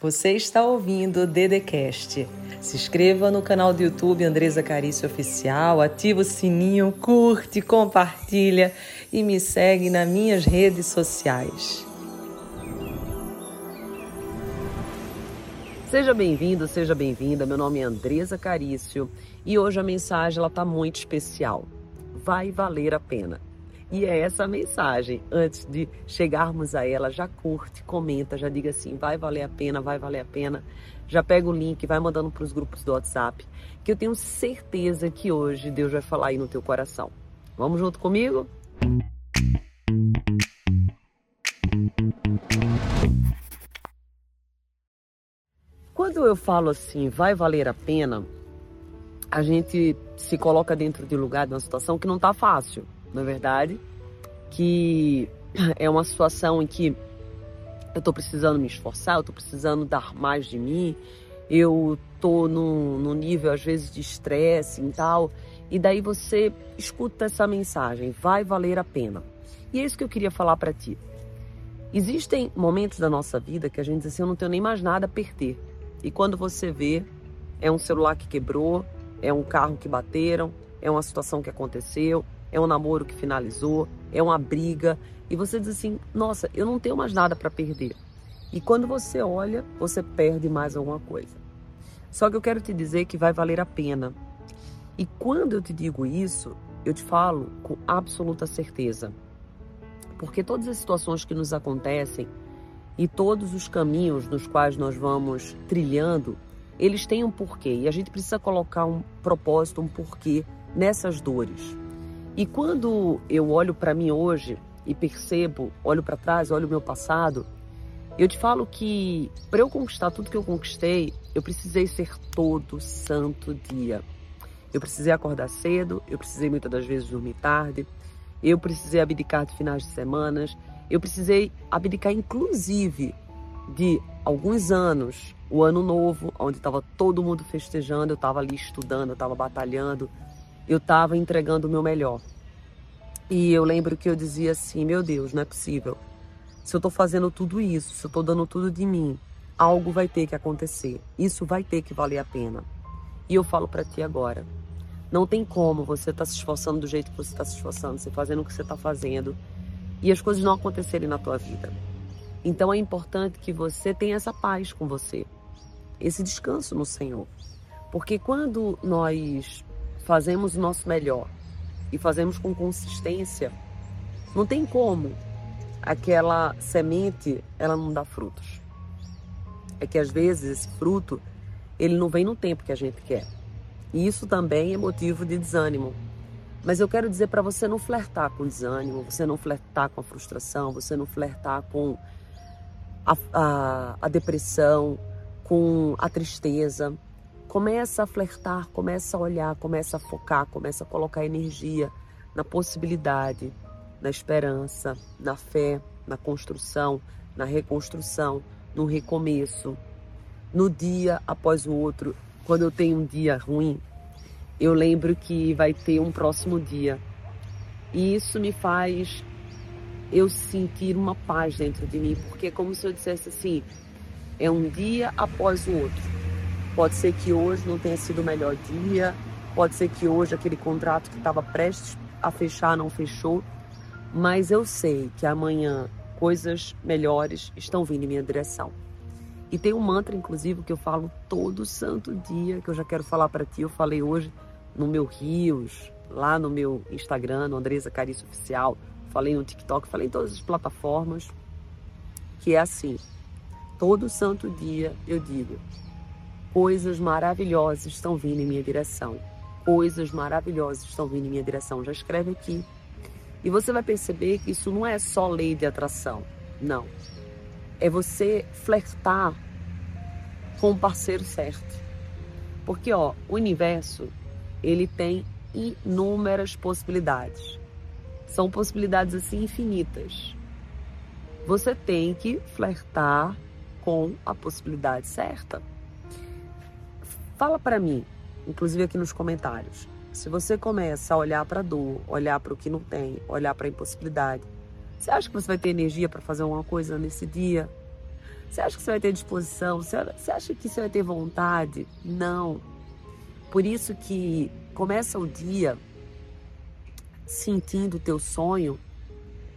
Você está ouvindo o Dedecast. Se inscreva no canal do YouTube Andresa Carício Oficial, ativa o sininho, curte, compartilha e me segue nas minhas redes sociais. Seja bem-vindo, seja bem-vinda. Meu nome é Andresa Carício e hoje a mensagem ela tá muito especial. Vai valer a pena. E é essa a mensagem. Antes de chegarmos a ela, já curte, comenta, já diga assim: vai valer a pena, vai valer a pena. Já pega o link, vai mandando para os grupos do WhatsApp, que eu tenho certeza que hoje Deus vai falar aí no teu coração. Vamos junto comigo? Quando eu falo assim, vai valer a pena, a gente se coloca dentro de um lugar, de uma situação que não está fácil na verdade, que é uma situação em que eu estou precisando me esforçar, eu estou precisando dar mais de mim, eu no, no nível às vezes de estresse e tal, e daí você escuta essa mensagem, vai valer a pena. E é isso que eu queria falar para ti. Existem momentos da nossa vida que a gente diz assim, eu não tenho nem mais nada a perder. E quando você vê, é um celular que quebrou, é um carro que bateram, é uma situação que aconteceu, é um namoro que finalizou, é uma briga, e você diz assim: nossa, eu não tenho mais nada para perder. E quando você olha, você perde mais alguma coisa. Só que eu quero te dizer que vai valer a pena. E quando eu te digo isso, eu te falo com absoluta certeza. Porque todas as situações que nos acontecem e todos os caminhos nos quais nós vamos trilhando, eles têm um porquê. E a gente precisa colocar um propósito, um porquê nessas dores. E quando eu olho para mim hoje e percebo, olho para trás, olho o meu passado, eu te falo que para eu conquistar tudo que eu conquistei, eu precisei ser todo santo dia. Eu precisei acordar cedo, eu precisei muitas das vezes dormir tarde, eu precisei abdicar de finais de semanas, eu precisei abdicar inclusive de alguns anos, o ano novo, onde estava todo mundo festejando, eu estava ali estudando, eu estava batalhando, eu estava entregando o meu melhor. E eu lembro que eu dizia assim: meu Deus, não é possível. Se eu estou fazendo tudo isso, se eu estou dando tudo de mim, algo vai ter que acontecer. Isso vai ter que valer a pena. E eu falo para ti agora: não tem como você estar tá se esforçando do jeito que você está se esforçando, você fazendo o que você está fazendo e as coisas não acontecerem na tua vida. Então é importante que você tenha essa paz com você, esse descanso no Senhor. Porque quando nós fazemos o nosso melhor e fazemos com consistência, não tem como aquela semente ela não dá frutos. É que às vezes esse fruto ele não vem no tempo que a gente quer. E isso também é motivo de desânimo. Mas eu quero dizer para você não flertar com desânimo, você não flertar com a frustração, você não flertar com a, a, a depressão, com a tristeza. Começa a flertar, começa a olhar, começa a focar, começa a colocar energia na possibilidade, na esperança, na fé, na construção, na reconstrução, no recomeço. No dia após o outro, quando eu tenho um dia ruim, eu lembro que vai ter um próximo dia. E isso me faz eu sentir uma paz dentro de mim, porque é como se eu dissesse assim: é um dia após o outro. Pode ser que hoje não tenha sido o melhor dia, pode ser que hoje aquele contrato que estava prestes a fechar não fechou, mas eu sei que amanhã coisas melhores estão vindo em minha direção. E tem um mantra, inclusive, que eu falo todo santo dia, que eu já quero falar para ti. Eu falei hoje no meu Rios, lá no meu Instagram, no Andresa Carício Oficial, falei no TikTok, falei em todas as plataformas, que é assim: todo santo dia eu digo, Coisas maravilhosas estão vindo em minha direção. Coisas maravilhosas estão vindo em minha direção. Já escreve aqui. E você vai perceber que isso não é só lei de atração. Não. É você flertar com o parceiro certo. Porque, ó, o universo, ele tem inúmeras possibilidades. São possibilidades assim infinitas. Você tem que flertar com a possibilidade certa. Fala para mim, inclusive aqui nos comentários. Se você começa a olhar para a dor, olhar para o que não tem, olhar para a impossibilidade, você acha que você vai ter energia para fazer alguma coisa nesse dia? Você acha que você vai ter disposição? Você acha que você vai ter vontade? Não. Por isso que começa o dia sentindo o teu sonho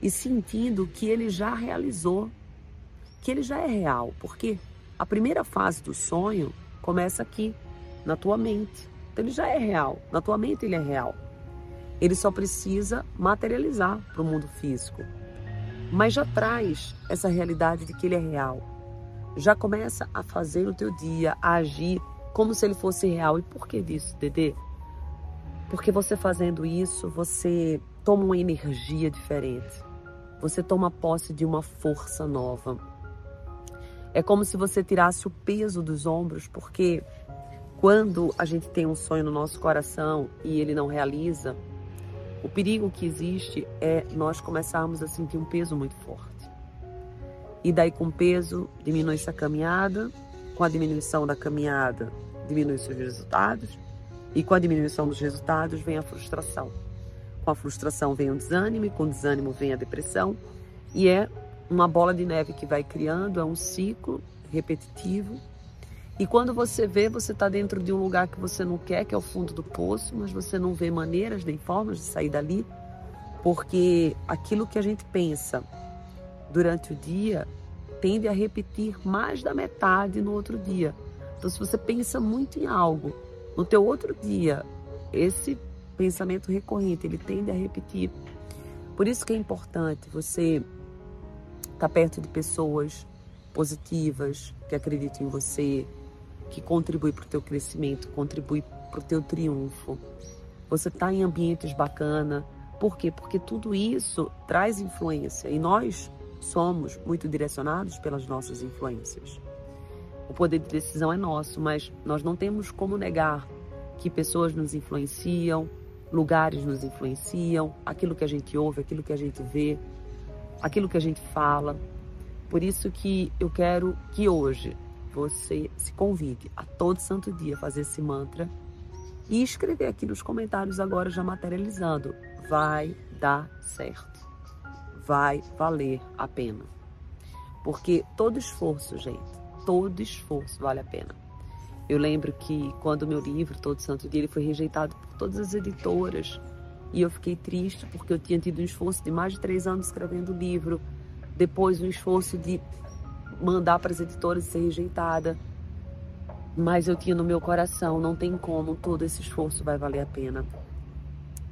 e sentindo que ele já realizou, que ele já é real. Porque a primeira fase do sonho começa aqui, na tua mente. Então ele já é real. Na tua mente ele é real. Ele só precisa materializar para o mundo físico. Mas já traz essa realidade de que ele é real. Já começa a fazer o teu dia, a agir como se ele fosse real. E por que disso, Dedê? Porque você fazendo isso, você toma uma energia diferente. Você toma posse de uma força nova. É como se você tirasse o peso dos ombros, porque quando a gente tem um sonho no nosso coração e ele não realiza, o perigo que existe é nós começarmos a sentir um peso muito forte. E daí com o peso diminui-se a caminhada, com a diminuição da caminhada diminui seus resultados e com a diminuição dos resultados vem a frustração. Com a frustração vem o desânimo e com o desânimo vem a depressão e é uma bola de neve que vai criando, é um ciclo repetitivo e quando você vê, você está dentro de um lugar que você não quer, que é o fundo do poço, mas você não vê maneiras nem formas de sair dali, porque aquilo que a gente pensa durante o dia tende a repetir mais da metade no outro dia. Então, se você pensa muito em algo, no teu outro dia, esse pensamento recorrente, ele tende a repetir. Por isso que é importante você estar tá perto de pessoas positivas, que acreditam em você, que contribui para o teu crescimento, contribui para o teu triunfo. Você está em ambientes bacana. Por quê? Porque tudo isso traz influência e nós somos muito direcionados pelas nossas influências. O poder de decisão é nosso, mas nós não temos como negar que pessoas nos influenciam, lugares nos influenciam, aquilo que a gente ouve, aquilo que a gente vê, aquilo que a gente fala. Por isso que eu quero que hoje você se convide a todo santo dia fazer esse mantra e escrever aqui nos comentários agora já materializando. Vai dar certo. Vai valer a pena. Porque todo esforço, gente, todo esforço vale a pena. Eu lembro que quando o meu livro, Todo Santo Dia, ele foi rejeitado por todas as editoras e eu fiquei triste porque eu tinha tido um esforço de mais de três anos escrevendo o livro, depois um esforço de mandar para as editoras e ser rejeitada. Mas eu tinha no meu coração, não tem como, todo esse esforço vai valer a pena.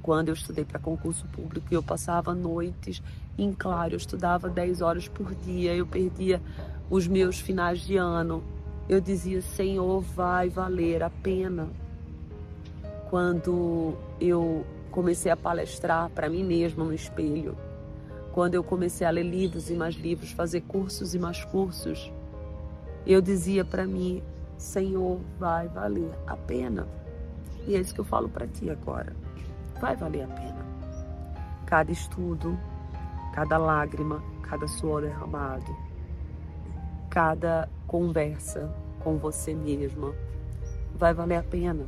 Quando eu estudei para concurso público, eu passava noites em claro, eu estudava 10 horas por dia, eu perdia os meus finais de ano. Eu dizia, Senhor, vai valer a pena. Quando eu comecei a palestrar para mim mesma no espelho, quando eu comecei a ler livros e mais livros, fazer cursos e mais cursos, eu dizia para mim, Senhor, vai valer a pena. E é isso que eu falo para ti agora. Vai valer a pena. Cada estudo, cada lágrima, cada suor derramado, cada conversa com você mesma, vai valer a pena.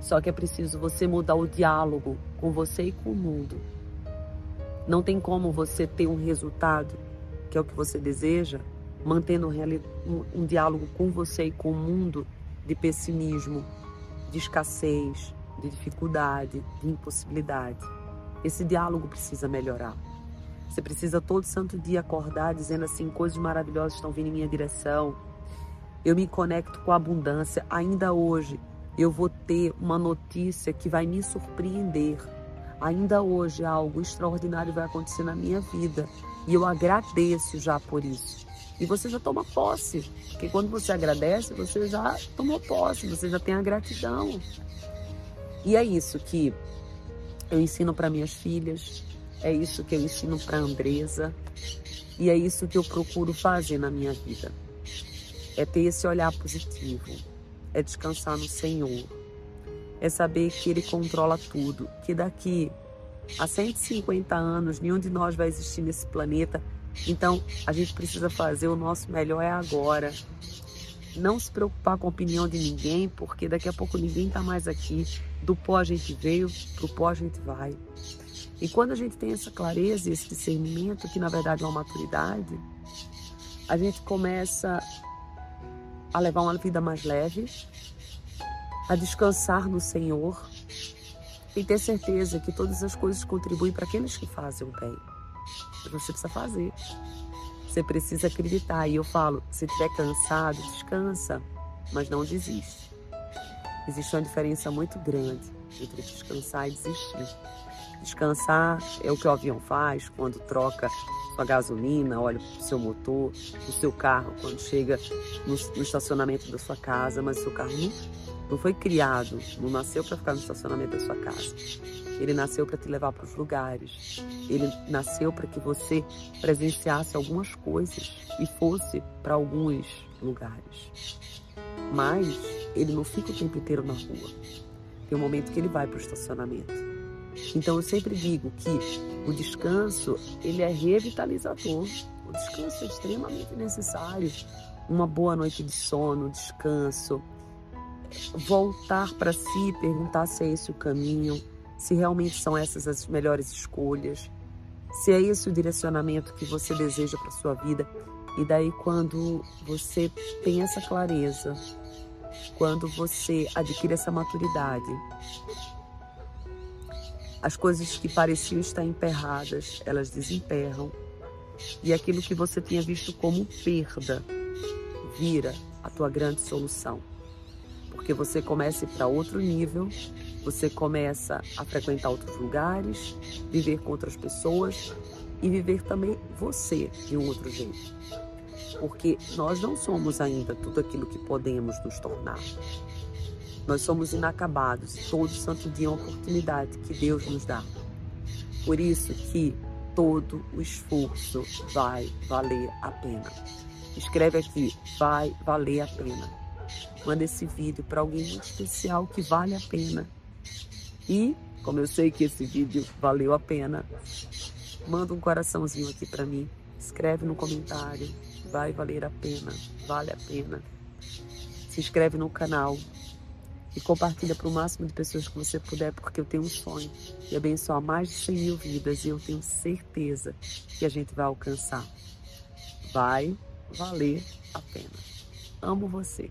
Só que é preciso você mudar o diálogo com você e com o mundo não tem como você ter um resultado, que é o que você deseja, mantendo um, um diálogo com você e com o mundo de pessimismo, de escassez, de dificuldade, de impossibilidade. Esse diálogo precisa melhorar. Você precisa todo santo dia acordar dizendo assim: coisas maravilhosas estão vindo em minha direção. Eu me conecto com a abundância. Ainda hoje eu vou ter uma notícia que vai me surpreender. Ainda hoje algo extraordinário vai acontecer na minha vida e eu agradeço já por isso. E você já toma posse, porque quando você agradece, você já tomou posse, você já tem a gratidão. E é isso que eu ensino para minhas filhas, é isso que eu ensino para Andresa e é isso que eu procuro fazer na minha vida. É ter esse olhar positivo, é descansar no Senhor, é saber que Ele controla tudo, que daqui a 150 anos nenhum de nós vai existir nesse planeta. Então a gente precisa fazer o nosso melhor é agora. Não se preocupar com a opinião de ninguém, porque daqui a pouco ninguém está mais aqui. Do pó a gente veio, pro pó a gente vai. E quando a gente tem essa clareza e esse discernimento, que na verdade é uma maturidade, a gente começa a levar uma vida mais leve, a descansar no Senhor e ter certeza que todas as coisas contribuem para aqueles que fazem o bem. Você precisa fazer. Você precisa acreditar. E eu falo, se estiver cansado, descansa, mas não desiste. Existe uma diferença muito grande entre descansar e desistir. Descansar é o que o avião faz quando troca sua gasolina, olha para o seu motor, o seu carro, quando chega no, no estacionamento da sua casa, mas o seu carro não, não foi criado, não nasceu para ficar no estacionamento da sua casa. Ele nasceu para te levar para os lugares. Ele nasceu para que você presenciasse algumas coisas e fosse para alguns lugares. Mas ele não fica o tempo inteiro na rua. Tem um momento que ele vai para o estacionamento. Então eu sempre digo que o descanso ele é revitalizador. O descanso é extremamente necessário. Uma boa noite de sono, descanso, voltar para si, perguntar se é esse o caminho se realmente são essas as melhores escolhas, se é esse o direcionamento que você deseja para sua vida. E daí quando você tem essa clareza, quando você adquire essa maturidade, as coisas que pareciam estar emperradas, elas desemperram. E aquilo que você tinha visto como perda vira a tua grande solução. Porque você começa para outro nível você começa a frequentar outros lugares, viver com outras pessoas e viver também você de um outro jeito. Porque nós não somos ainda tudo aquilo que podemos nos tornar. Nós somos inacabados todo santo dia é uma oportunidade que Deus nos dá. Por isso que todo o esforço vai valer a pena. Escreve aqui, vai valer a pena. Manda esse vídeo para alguém muito especial que vale a pena e, como eu sei que esse vídeo valeu a pena, manda um coraçãozinho aqui para mim. Escreve no comentário. Vai valer a pena. Vale a pena. Se inscreve no canal e compartilha para o máximo de pessoas que você puder, porque eu tenho um sonho de abençoar mais de 100 mil vidas e eu tenho certeza que a gente vai alcançar. Vai valer a pena. Amo você.